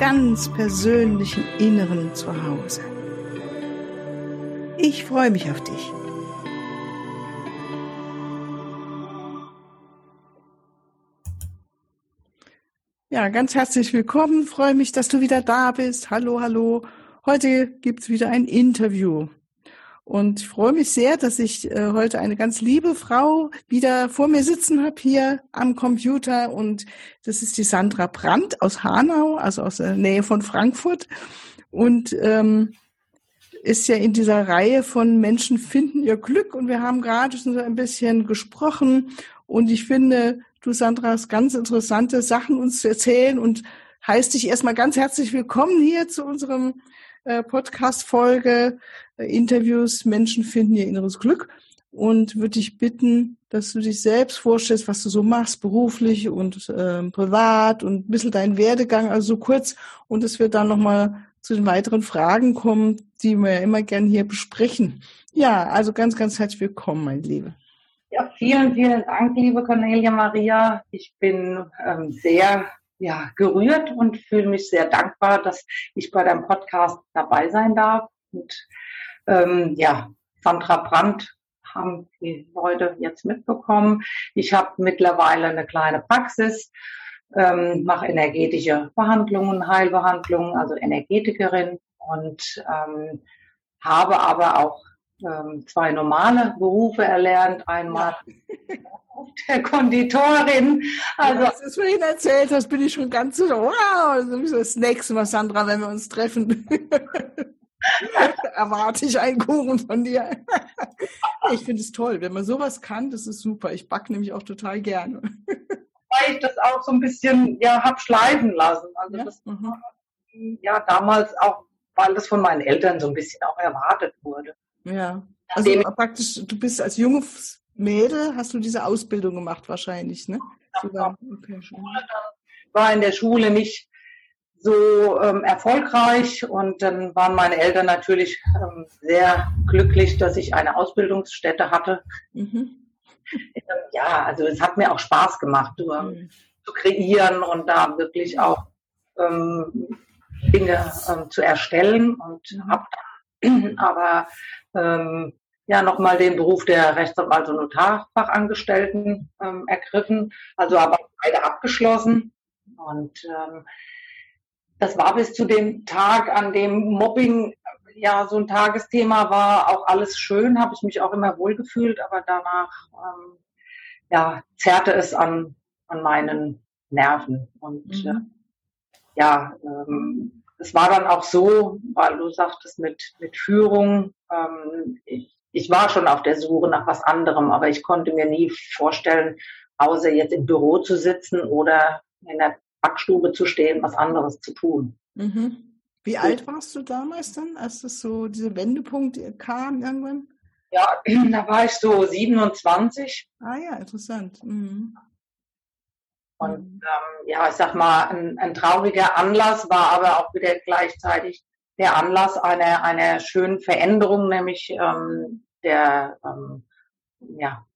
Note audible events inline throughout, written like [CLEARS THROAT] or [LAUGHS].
ganz persönlichen Inneren zu Hause. Ich freue mich auf dich. Ja, ganz herzlich willkommen. Freue mich, dass du wieder da bist. Hallo, hallo. Heute gibt's wieder ein Interview. Und ich freue mich sehr, dass ich äh, heute eine ganz liebe Frau wieder vor mir sitzen habe hier am Computer. Und das ist die Sandra Brandt aus Hanau, also aus der Nähe von Frankfurt. Und ähm, ist ja in dieser Reihe von Menschen finden ihr Glück. Und wir haben gerade schon so ein bisschen gesprochen. Und ich finde, du, Sandra, hast ganz interessante Sachen uns zu erzählen und heißt dich erstmal ganz herzlich willkommen hier zu unserem äh, Podcast-Folge, äh, Interviews, Menschen finden ihr inneres Glück und würde dich bitten, dass du dich selbst vorstellst, was du so machst, beruflich und äh, privat und ein bisschen deinen Werdegang, also so kurz und dass wir dann nochmal zu den weiteren Fragen kommen, die wir ja immer gern hier besprechen. Ja, also ganz, ganz herzlich willkommen, mein Liebe. Ja, vielen, vielen Dank, liebe Cornelia Maria. Ich bin ähm, sehr ja, gerührt und fühle mich sehr dankbar, dass ich bei deinem Podcast dabei sein darf. Und ähm, ja, Sandra Brandt haben die Leute jetzt mitbekommen. Ich habe mittlerweile eine kleine Praxis, ähm, mache energetische Behandlungen, Heilbehandlungen, also Energetikerin und ähm, habe aber auch ähm, zwei normale Berufe erlernt. Einmal ja. [LAUGHS] der Konditorin. Also, ja, das vorhin erzählt hast, bin ich schon ganz so, wow, das nächste Mal, Sandra, wenn wir uns treffen. [LAUGHS] erwarte ich einen Kuchen von dir. [LAUGHS] ich finde es toll, wenn man sowas kann, das ist super. Ich backe nämlich auch total gerne. Weil ich das auch so ein bisschen ja hab schleifen lassen. Also ja? das mhm. ja damals auch, weil das von meinen Eltern so ein bisschen auch erwartet wurde. Ja. Also praktisch, du bist als junges Mädel, hast du diese Ausbildung gemacht wahrscheinlich, ne? Ja, okay. War in der Schule nicht so ähm, erfolgreich und dann waren meine Eltern natürlich ähm, sehr glücklich, dass ich eine Ausbildungsstätte hatte. Mhm. [LAUGHS] Ja, also es hat mir auch Spaß gemacht, du, mhm. zu kreieren und da wirklich auch ähm, Dinge ähm, zu erstellen und mhm. habe [CLEARS THROAT] aber ähm, ja nochmal den Beruf der Rechtsanwalt und Notarfachangestellten ähm, ergriffen, also aber beide abgeschlossen. Und ähm, das war bis zu dem Tag, an dem Mobbing ja so ein Tagesthema war, auch alles schön, habe ich mich auch immer wohlgefühlt, aber danach ähm, ja, zerrte es an, an meinen Nerven. Und mhm. äh, ja, ähm, es war dann auch so, weil du sagtest mit, mit Führung, ähm, ich, ich war schon auf der Suche nach was anderem, aber ich konnte mir nie vorstellen, außer jetzt im Büro zu sitzen oder in der Backstube zu stehen, was anderes zu tun. Mhm. Wie so. alt warst du damals dann, als das so diese Wendepunkt kam irgendwann? Ja, [CLEARS THROAT] da war ich so 27. Ah ja, interessant. Mhm. Und mhm. ähm, ja, ich sag mal, ein, ein, trauriger Anlass war aber auch wieder gleichzeitig der Anlass einer, einer schönen Veränderung, nämlich ähm, der, ähm, ja,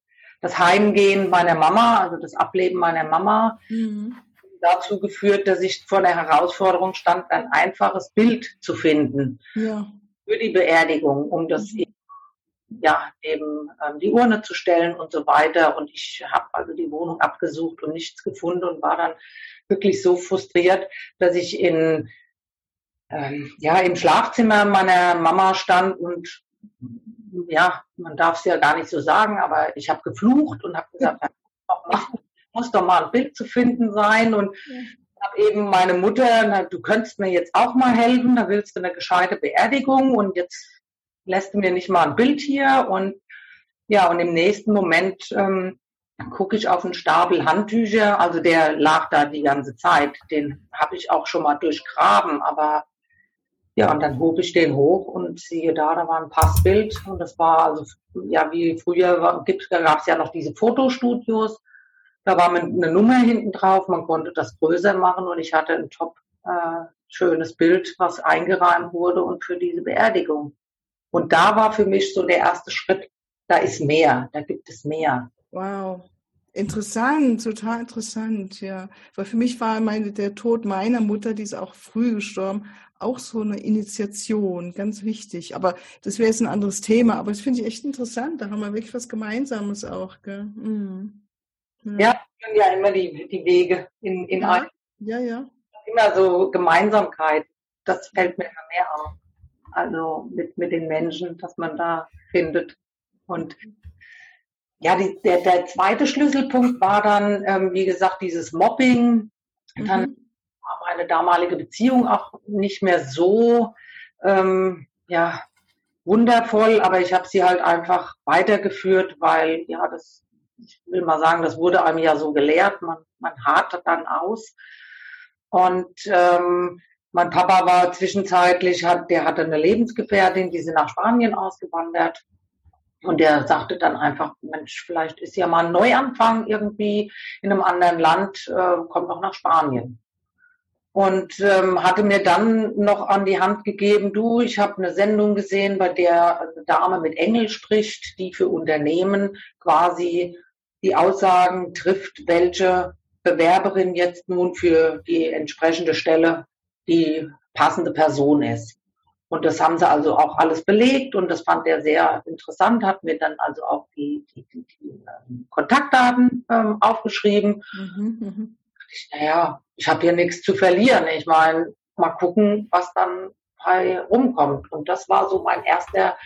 das Heimgehen meiner Mama, also das Ableben meiner Mama, mhm. dazu geführt, dass ich vor der Herausforderung stand, ein einfaches Bild zu finden ja. für die Beerdigung, um das mhm ja, eben ähm, die Urne zu stellen und so weiter. Und ich habe also die Wohnung abgesucht und nichts gefunden und war dann wirklich so frustriert, dass ich in ähm, ja im Schlafzimmer meiner Mama stand und ja, man darf es ja gar nicht so sagen, aber ich habe geflucht und habe gesagt, [LAUGHS] muss doch mal ein Bild zu finden sein und ja. habe eben meine Mutter, na, du könntest mir jetzt auch mal helfen, da willst du eine gescheite Beerdigung und jetzt lässt du mir nicht mal ein Bild hier und ja, und im nächsten Moment ähm, gucke ich auf einen Stapel Handtücher, also der lag da die ganze Zeit, den habe ich auch schon mal durchgraben, aber Ja, und dann hob ich den hoch und siehe da, da war ein Passbild und das war also, ja, wie früher gab es ja noch diese Fotostudios. Da war eine Nummer hinten drauf, man konnte das größer machen und ich hatte ein top äh, schönes Bild, was eingerahmt wurde und für diese Beerdigung. Und da war für mich so der erste Schritt, da ist mehr, da gibt es mehr. Wow. Interessant, total interessant, ja. Weil für mich war meine, der Tod meiner Mutter, die ist auch früh gestorben, auch so eine Initiation, ganz wichtig. Aber das wäre jetzt ein anderes Thema. Aber das finde ich echt interessant. Da haben wir wirklich was Gemeinsames auch. Gell? Mhm. Ja, ja, ja immer die, die Wege in, in ja, ein. Ja, ja. Immer so Gemeinsamkeit. Das fällt mir immer mehr auf. Also mit, mit den Menschen, dass man da findet. Und ja, die, der, der zweite Schlüsselpunkt war dann, ähm, wie gesagt, dieses Mobbing. Mhm. Dann war meine damalige Beziehung auch nicht mehr so ähm, ja, wundervoll, aber ich habe sie halt einfach weitergeführt, weil ja, das, ich will mal sagen, das wurde einem ja so gelehrt, man, man harte dann aus. Und ähm, mein Papa war zwischenzeitlich, hat, der hatte eine Lebensgefährtin, die sind nach Spanien ausgewandert. Und der sagte dann einfach, Mensch, vielleicht ist ja mal ein Neuanfang irgendwie in einem anderen Land, äh, kommt noch nach Spanien. Und ähm, hatte mir dann noch an die Hand gegeben, du, ich habe eine Sendung gesehen, bei der eine Dame mit Engel spricht, die für Unternehmen quasi die Aussagen trifft, welche Bewerberin jetzt nun für die entsprechende Stelle die passende Person ist. Und das haben sie also auch alles belegt und das fand er sehr interessant, hat mir dann also auch die, die, die, die ähm, Kontaktdaten ähm, aufgeschrieben. Mhm, mhm. ich, naja, ich habe hier nichts zu verlieren. Ich meine, mal gucken, was dann bei rumkommt. Und das war so mein erster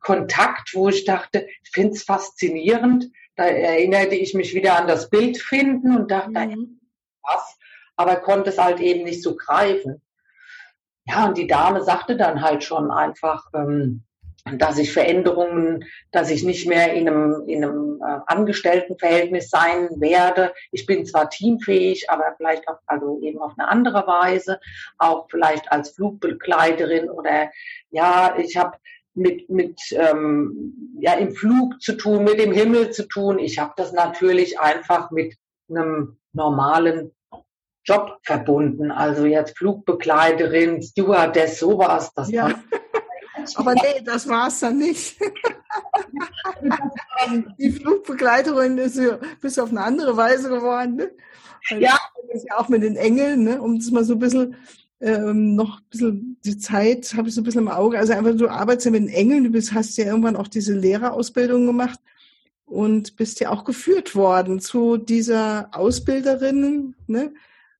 Kontakt, wo ich dachte, ich finde es faszinierend. Da erinnerte ich mich wieder an das Bild finden und dachte, mhm. was, aber konnte es halt eben nicht so greifen. Ja, und die Dame sagte dann halt schon einfach, ähm, dass ich Veränderungen, dass ich nicht mehr in einem, in einem äh, Angestelltenverhältnis sein werde. Ich bin zwar teamfähig, aber vielleicht auch, also eben auf eine andere Weise, auch vielleicht als Flugbegleiterin oder ja, ich habe mit, mit ähm, ja, im Flug zu tun, mit dem Himmel zu tun. Ich habe das natürlich einfach mit einem normalen Job verbunden. Also jetzt Flugbegleiterin, Stewardess, sowas. Das ja. [LAUGHS] Aber nee, das war es dann nicht. [LAUGHS] Die Flugbegleiterin ist ja bis auf eine andere Weise geworden. Ne? Ja. ist ja auch mit den Engeln, ne? um das mal so ein bisschen ähm, noch ein bisschen die Zeit habe ich so ein bisschen im Auge. Also einfach, du arbeitest ja mit den Engeln, du bist, hast ja irgendwann auch diese Lehrerausbildung gemacht und bist ja auch geführt worden zu dieser Ausbilderin, ne?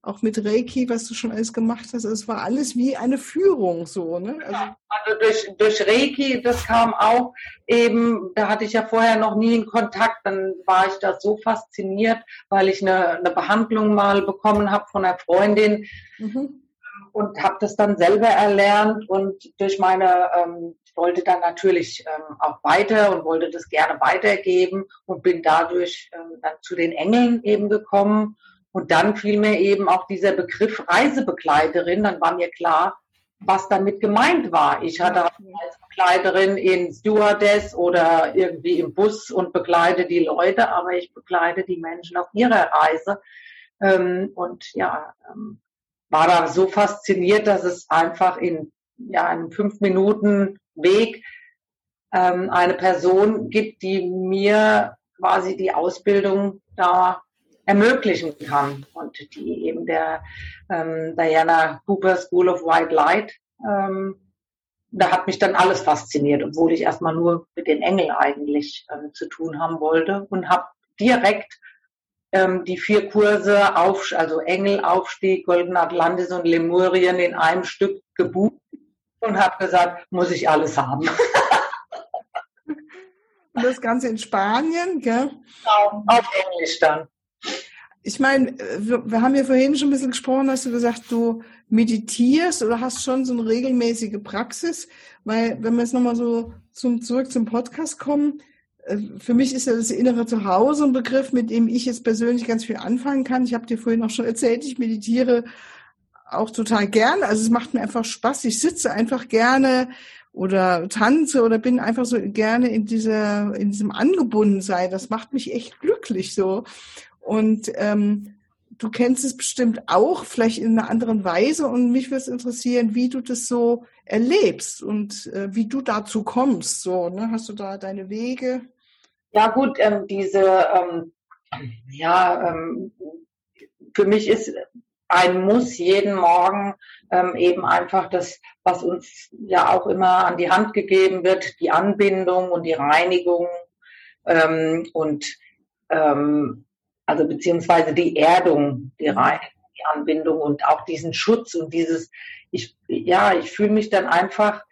Auch mit Reiki, was du schon alles gemacht hast. Es war alles wie eine Führung so. Ne? Also, also durch, durch Reiki, das kam auch eben, da hatte ich ja vorher noch nie in Kontakt, dann war ich da so fasziniert, weil ich eine, eine Behandlung mal bekommen habe von einer Freundin mhm. und habe das dann selber erlernt und durch meine ähm, ich wollte dann natürlich ähm, auch weiter und wollte das gerne weitergeben und bin dadurch ähm, dann zu den Engeln eben gekommen und dann fiel mir eben auch dieser Begriff Reisebegleiterin, dann war mir klar, was damit gemeint war. Ich hatte als Begleiterin in Stewardess oder irgendwie im Bus und begleite die Leute, aber ich begleite die Menschen auf ihrer Reise. Ähm, und ja, ähm, war da so fasziniert, dass es einfach in ja, einem fünf Minuten Weg ähm, eine Person gibt, die mir quasi die Ausbildung da ermöglichen kann und die eben der ähm, Diana Cooper School of White Light, ähm, da hat mich dann alles fasziniert, obwohl ich erstmal nur mit den Engeln eigentlich ähm, zu tun haben wollte und habe direkt ähm, die vier Kurse auf, also Engelaufstieg, Golden Atlantis und Lemurien in einem Stück gebucht und habe gesagt, muss ich alles haben. [LAUGHS] Und das Ganze in Spanien, gell? Genau, auf Englisch dann ich meine, wir, wir, haben ja vorhin schon ein bisschen gesprochen, hast du gesagt, du meditierst oder hast schon so eine regelmäßige Praxis, weil wenn wir jetzt nochmal so zum, zurück zum Podcast kommen, äh, für mich ist ja das innere Zuhause ein Begriff, mit dem ich jetzt persönlich ganz viel anfangen kann. Ich habe dir vorhin auch schon erzählt, ich meditiere auch total gerne. Also es macht mir einfach Spaß. Ich sitze einfach gerne oder tanze oder bin einfach so gerne in dieser, in diesem Angebundensein. Das macht mich echt glücklich so. Und ähm, du kennst es bestimmt auch, vielleicht in einer anderen Weise. Und mich würde es interessieren, wie du das so erlebst und äh, wie du dazu kommst. So, ne? Hast du da deine Wege? Ja gut, ähm, diese, ähm, ja, ähm, für mich ist ein Muss jeden Morgen ähm, eben einfach das, was uns ja auch immer an die Hand gegeben wird, die Anbindung und die Reinigung ähm, und ähm, also beziehungsweise die Erdung, die Reinigung, die Anbindung und auch diesen Schutz und dieses, ich, ja, ich fühle mich dann einfach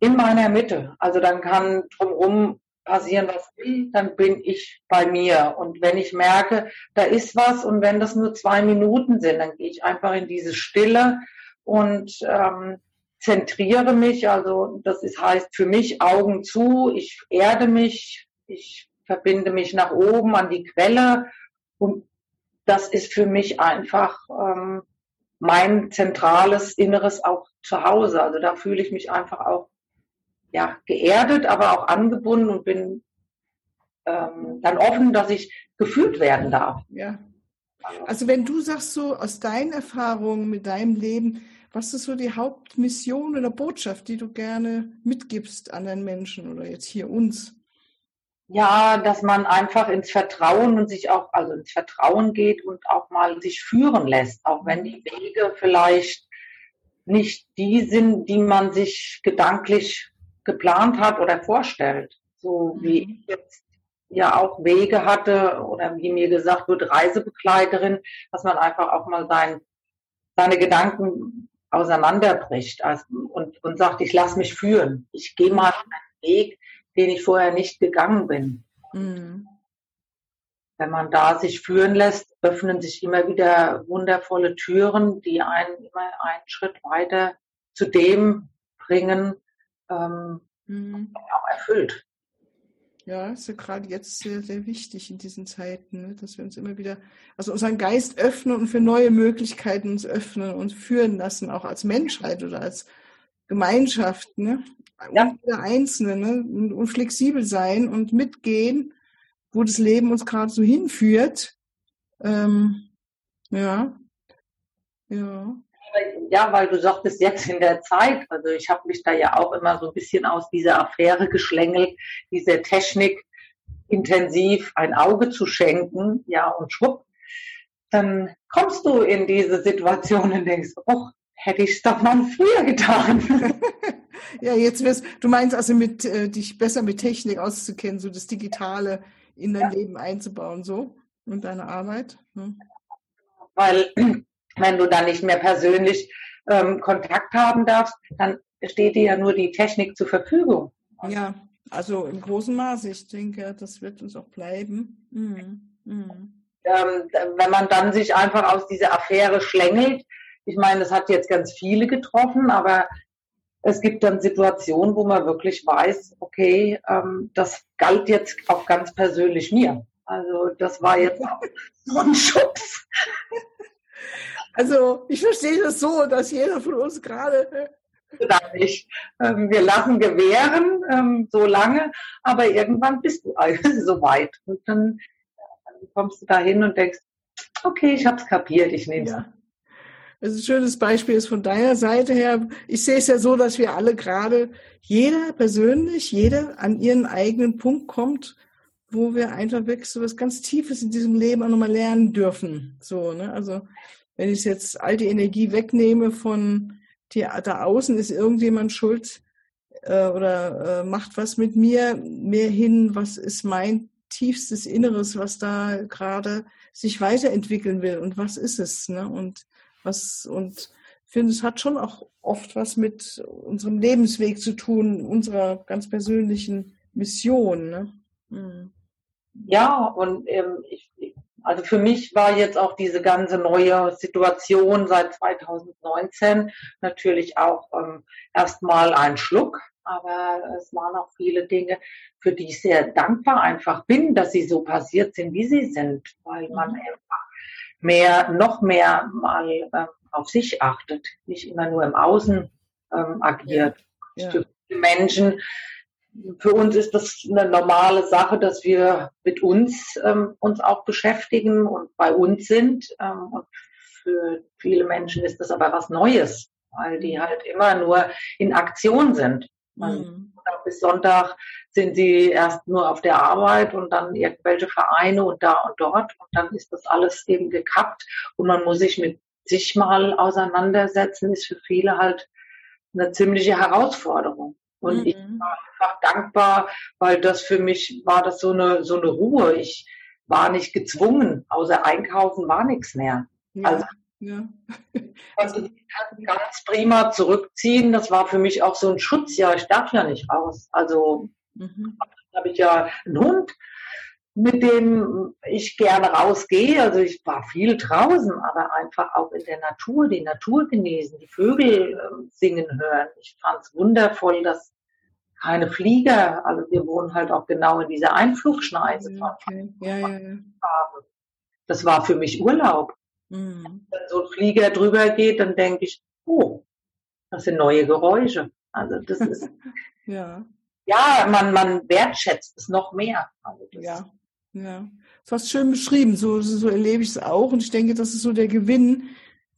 in meiner Mitte. Also dann kann drumherum passieren, was will, dann bin ich bei mir. Und wenn ich merke, da ist was und wenn das nur zwei Minuten sind, dann gehe ich einfach in diese Stille und ähm, zentriere mich. Also das ist, heißt für mich Augen zu, ich erde mich, ich verbinde mich nach oben an die Quelle und das ist für mich einfach ähm, mein zentrales Inneres auch zu Hause. Also da fühle ich mich einfach auch ja, geerdet, aber auch angebunden und bin ähm, dann offen, dass ich gefühlt werden darf. Ja. Also wenn du sagst so aus deinen Erfahrungen mit deinem Leben, was ist so die Hauptmission oder Botschaft, die du gerne mitgibst an den Menschen oder jetzt hier uns? Ja, dass man einfach ins Vertrauen und sich auch, also ins Vertrauen geht und auch mal sich führen lässt, auch wenn die Wege vielleicht nicht die sind, die man sich gedanklich geplant hat oder vorstellt. So wie mhm. ich jetzt ja auch Wege hatte oder wie mir gesagt wird, Reisebegleiterin, dass man einfach auch mal sein, seine Gedanken auseinanderbricht also, und, und sagt, ich lasse mich führen. Ich gehe mal einen Weg, den ich vorher nicht gegangen bin. Mhm. Wenn man da sich führen lässt, öffnen sich immer wieder wundervolle Türen, die einen immer einen Schritt weiter zu dem bringen, ähm, mhm. auch erfüllt. Ja, ist ja gerade jetzt sehr, sehr wichtig in diesen Zeiten, ne? dass wir uns immer wieder, also unseren Geist öffnen und für neue Möglichkeiten uns öffnen und führen lassen, auch als Menschheit oder als Gemeinschaft, ne? Ja. Und jeder Einzelne, ne? Und, und flexibel sein und mitgehen, wo das Leben uns gerade so hinführt. Ähm, ja. Ja ja, weil du sagtest jetzt in der Zeit, also ich habe mich da ja auch immer so ein bisschen aus dieser Affäre geschlängelt, dieser Technik intensiv ein Auge zu schenken, ja, und schwupp, dann kommst du in diese Situation und denkst, oh, hätte ich es doch mal früher getan. [LAUGHS] ja, jetzt wirst du meinst also mit äh, dich besser mit Technik auszukennen, so das Digitale in dein ja. Leben einzubauen, so und deine Arbeit. Hm. Weil [CLEARS THROAT] wenn du dann nicht mehr persönlich ähm, Kontakt haben darfst, dann steht dir ja nur die Technik zur Verfügung. Ja, also im großen Maße. Ich denke, das wird uns auch bleiben. Mhm. Mhm. Ähm, wenn man dann sich einfach aus dieser Affäre schlängelt, ich meine, das hat jetzt ganz viele getroffen, aber es gibt dann Situationen, wo man wirklich weiß, okay, ähm, das galt jetzt auch ganz persönlich mir. Also das war jetzt auch [LAUGHS] so ein Schubs. Also ich verstehe das so, dass jeder von uns gerade nicht. Ähm, wir lassen gewähren ähm, so lange, aber irgendwann bist du [LAUGHS] so weit. Und dann, kommst du da hin und denkst, okay, ich habe es kapiert, ich nehme es. Ja. Also ein schönes Beispiel ist von deiner Seite her. Ich sehe es ja so, dass wir alle gerade, jeder persönlich, jeder an ihren eigenen Punkt kommt, wo wir einfach wirklich so was ganz Tiefes in diesem Leben auch nochmal lernen dürfen. So, ne? Also wenn ich jetzt all die Energie wegnehme von die, da außen, ist irgendjemand schuld äh, oder äh, macht was mit mir, mehr hin, was ist mein tiefstes Inneres, was da gerade sich weiterentwickeln will und was ist es, ne? Und was und ich finde, es hat schon auch oft was mit unserem Lebensweg zu tun, unserer ganz persönlichen Mission. Ne? Mhm. Ja, und ähm, ich, also für mich war jetzt auch diese ganze neue Situation seit 2019 natürlich auch ähm, erstmal ein Schluck, aber es waren auch viele Dinge, für die ich sehr dankbar einfach bin, dass sie so passiert sind, wie sie sind, weil man mhm. einfach mehr, noch mehr mal äh, auf sich achtet, nicht immer nur im Außen ähm, agiert. Ja. Für Menschen, für uns ist das eine normale Sache, dass wir mit uns ähm, uns auch beschäftigen und bei uns sind. Ähm, und für viele Menschen ist das aber was Neues, weil die halt immer nur in Aktion sind. Mhm. Bis Sonntag sind sie erst nur auf der Arbeit und dann irgendwelche Vereine und da und dort. Und dann ist das alles eben gekappt und man muss sich mit sich mal auseinandersetzen, ist für viele halt eine ziemliche Herausforderung. Und mhm. ich war einfach dankbar, weil das für mich war das so eine, so eine Ruhe. Ich war nicht gezwungen, außer einkaufen war nichts mehr. Ja. Also ja. [LAUGHS] Also ganz prima zurückziehen. Das war für mich auch so ein Schutz. Ja, ich darf ja nicht raus. Also mhm. habe ich ja einen Hund, mit dem ich gerne rausgehe. Also ich war viel draußen, aber einfach auch in der Natur, die Natur genießen, die Vögel äh, singen hören. Ich fand es wundervoll, dass keine Flieger, also wir wohnen halt auch genau in dieser Einflugschneise. Okay. Ja, ja, ja. Das war für mich Urlaub. Mhm. Wenn so ein Flieger drüber geht, dann denke ich, oh, das sind neue Geräusche. Also das ist, [LAUGHS] ja. ja, man, man wertschätzt es noch mehr. Also ja, ja. Du hast schön beschrieben, so, so erlebe ich es auch. Und ich denke, das ist so der Gewinn,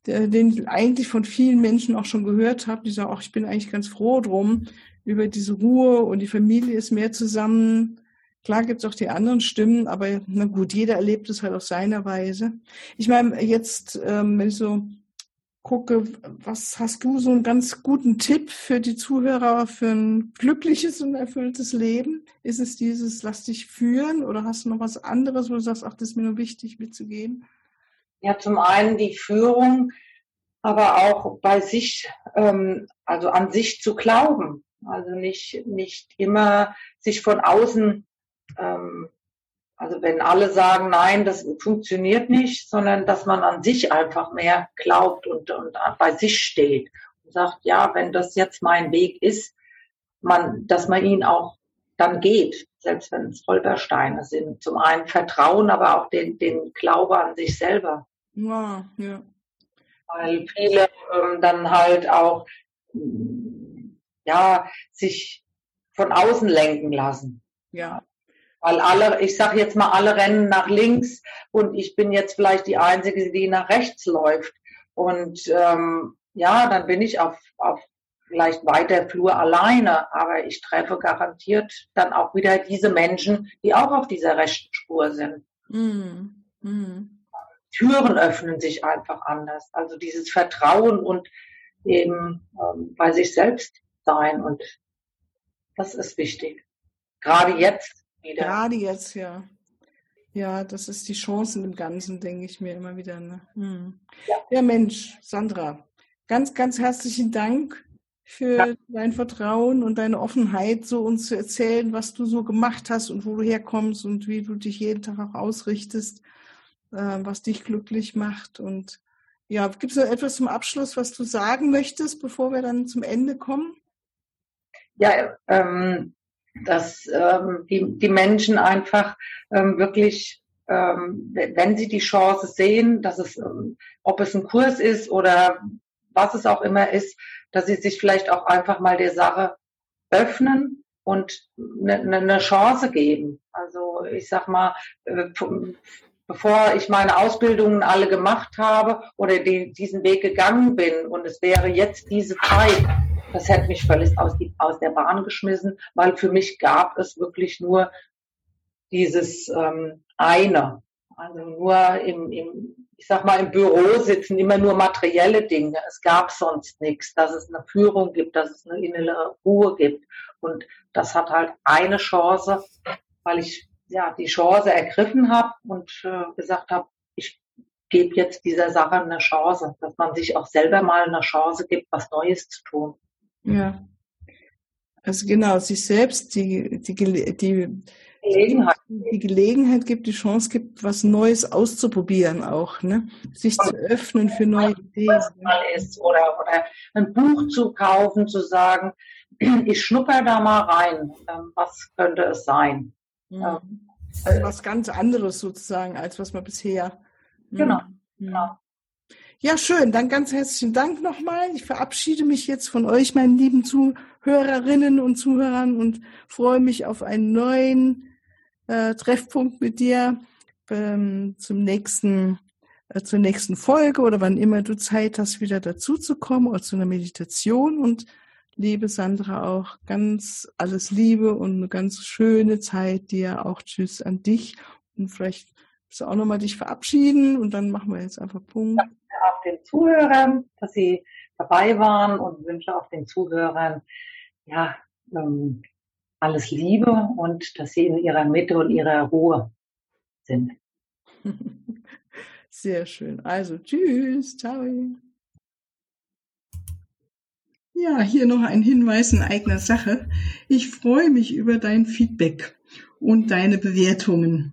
der, den ich eigentlich von vielen Menschen auch schon gehört habe. Die sagen, ach, ich bin eigentlich ganz froh drum, über diese Ruhe und die Familie ist mehr zusammen Klar gibt es auch die anderen Stimmen, aber na gut, jeder erlebt es halt auf seiner Weise. Ich meine, jetzt, ähm, wenn ich so gucke, was hast du so einen ganz guten Tipp für die Zuhörer für ein glückliches und erfülltes Leben? Ist es dieses, lass dich führen oder hast du noch was anderes, wo du sagst, ach, das ist mir nur wichtig mitzugeben? Ja, zum einen die Führung, aber auch bei sich, ähm, also an sich zu glauben. Also nicht, nicht immer sich von außen ähm, also wenn alle sagen, nein, das funktioniert nicht, sondern dass man an sich einfach mehr glaubt und, und bei sich steht und sagt, ja, wenn das jetzt mein Weg ist, man, dass man ihn auch dann geht, selbst wenn es Holpersteine sind. Zum einen Vertrauen, aber auch den, den Glaube an sich selber. Ja, ja. Weil viele ähm, dann halt auch ja sich von außen lenken lassen. Ja. Weil alle, ich sage jetzt mal, alle rennen nach links und ich bin jetzt vielleicht die Einzige, die nach rechts läuft. Und ähm, ja, dann bin ich auf, auf vielleicht weiter Flur alleine, aber ich treffe garantiert dann auch wieder diese Menschen, die auch auf dieser rechten Spur sind. Mm, mm. Türen öffnen sich einfach anders. Also dieses Vertrauen und eben ähm, bei sich selbst sein und das ist wichtig. Gerade jetzt, wieder. Gerade jetzt, ja. Ja, das ist die Chance in dem Ganzen, denke ich mir immer wieder. Ne? Hm. Ja. ja. Mensch, Sandra, ganz, ganz herzlichen Dank für ja. dein Vertrauen und deine Offenheit, so uns zu erzählen, was du so gemacht hast und wo du herkommst und wie du dich jeden Tag auch ausrichtest, äh, was dich glücklich macht. Und ja, gibt es noch etwas zum Abschluss, was du sagen möchtest, bevor wir dann zum Ende kommen? Ja, ähm, dass ähm, die, die Menschen einfach ähm, wirklich, ähm, wenn sie die Chance sehen, dass es, ähm, ob es ein Kurs ist oder was es auch immer ist, dass sie sich vielleicht auch einfach mal der Sache öffnen und eine, ne, eine Chance geben. Also ich sag mal, äh, bevor ich meine Ausbildungen alle gemacht habe oder die, diesen Weg gegangen bin und es wäre jetzt diese Zeit, das hätte mich völlig aus, die, aus der Bahn geschmissen, weil für mich gab es wirklich nur dieses ähm, eine. Also nur im, im, ich sag mal, im Büro sitzen, immer nur materielle Dinge. Es gab sonst nichts, dass es eine Führung gibt, dass es eine innere Ruhe gibt. Und das hat halt eine Chance, weil ich ja die Chance ergriffen habe und äh, gesagt habe, ich gebe jetzt dieser Sache eine Chance, dass man sich auch selber mal eine Chance gibt, was Neues zu tun. Ja. Also genau, sich selbst die, die, die, Gelegenheit. die Gelegenheit gibt, die Chance gibt, was Neues auszuprobieren auch, ne? Sich zu öffnen für neue Ideen. Ist, oder, oder ein Buch zu kaufen, zu sagen, [CLEARS THROAT] ich schnupper da mal rein, ähm, was könnte es sein? Mhm. Also was ganz anderes sozusagen, als was man bisher. Genau, mhm. genau. Ja, schön. Dann ganz herzlichen Dank nochmal. Ich verabschiede mich jetzt von euch, meinen lieben Zuhörerinnen und Zuhörern und freue mich auf einen neuen äh, Treffpunkt mit dir ähm, zum nächsten, äh, zur nächsten Folge oder wann immer du Zeit hast, wieder dazu zu kommen oder zu einer Meditation. Und liebe Sandra auch ganz alles Liebe und eine ganz schöne Zeit dir. Auch Tschüss an dich und vielleicht du auch nochmal dich verabschieden und dann machen wir jetzt einfach Punkt. Ja, auch den Zuhörern, dass sie dabei waren und wünsche auch den Zuhörern, ja, ähm, alles Liebe und dass sie in ihrer Mitte und ihrer Ruhe sind. [LAUGHS] Sehr schön. Also tschüss, ciao. Ja, hier noch ein Hinweis in eigener Sache. Ich freue mich über dein Feedback und deine Bewertungen